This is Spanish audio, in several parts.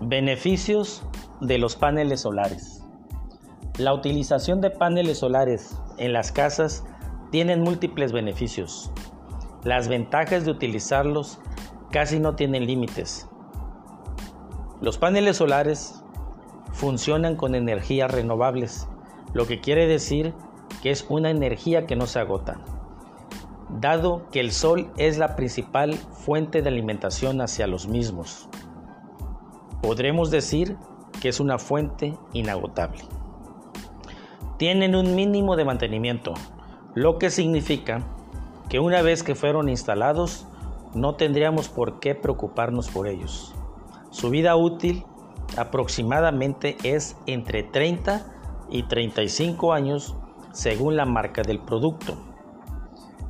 Beneficios de los paneles solares. La utilización de paneles solares en las casas tienen múltiples beneficios. Las ventajas de utilizarlos casi no tienen límites. Los paneles solares funcionan con energías renovables, lo que quiere decir que es una energía que no se agota. Dado que el sol es la principal fuente de alimentación hacia los mismos, podremos decir que es una fuente inagotable. Tienen un mínimo de mantenimiento, lo que significa que una vez que fueron instalados, no tendríamos por qué preocuparnos por ellos. Su vida útil aproximadamente es entre 30 y 35 años según la marca del producto.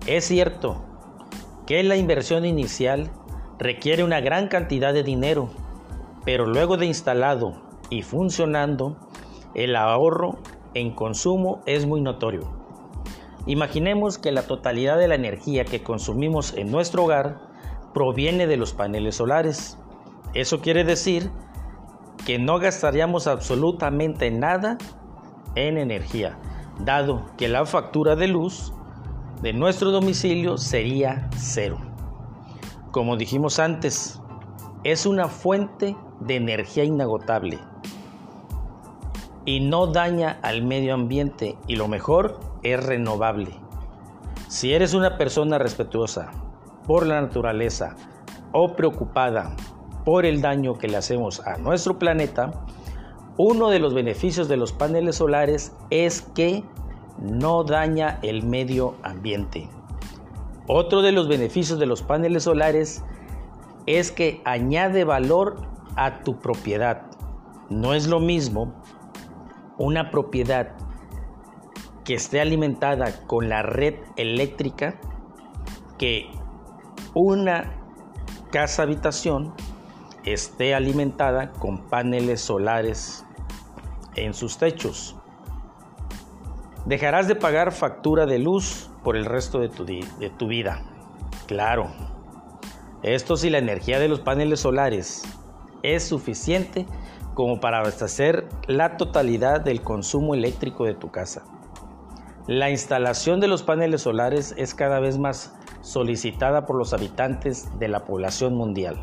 Es cierto que la inversión inicial requiere una gran cantidad de dinero, pero luego de instalado y funcionando, el ahorro en consumo es muy notorio. Imaginemos que la totalidad de la energía que consumimos en nuestro hogar proviene de los paneles solares. Eso quiere decir que no gastaríamos absolutamente nada en energía, dado que la factura de luz de nuestro domicilio sería cero. Como dijimos antes, es una fuente de energía inagotable y no daña al medio ambiente y lo mejor es renovable. Si eres una persona respetuosa por la naturaleza o preocupada por el daño que le hacemos a nuestro planeta, uno de los beneficios de los paneles solares es que no daña el medio ambiente. Otro de los beneficios de los paneles solares es que añade valor a tu propiedad. No es lo mismo una propiedad que esté alimentada con la red eléctrica que una casa habitación esté alimentada con paneles solares en sus techos. Dejarás de pagar factura de luz por el resto de tu, de tu vida. Claro. Esto si la energía de los paneles solares es suficiente como para abastecer la totalidad del consumo eléctrico de tu casa. La instalación de los paneles solares es cada vez más solicitada por los habitantes de la población mundial,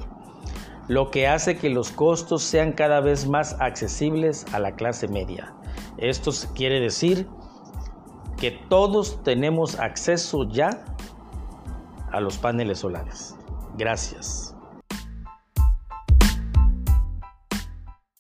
lo que hace que los costos sean cada vez más accesibles a la clase media. Esto quiere decir que todos tenemos acceso ya a los paneles solares. Gracias.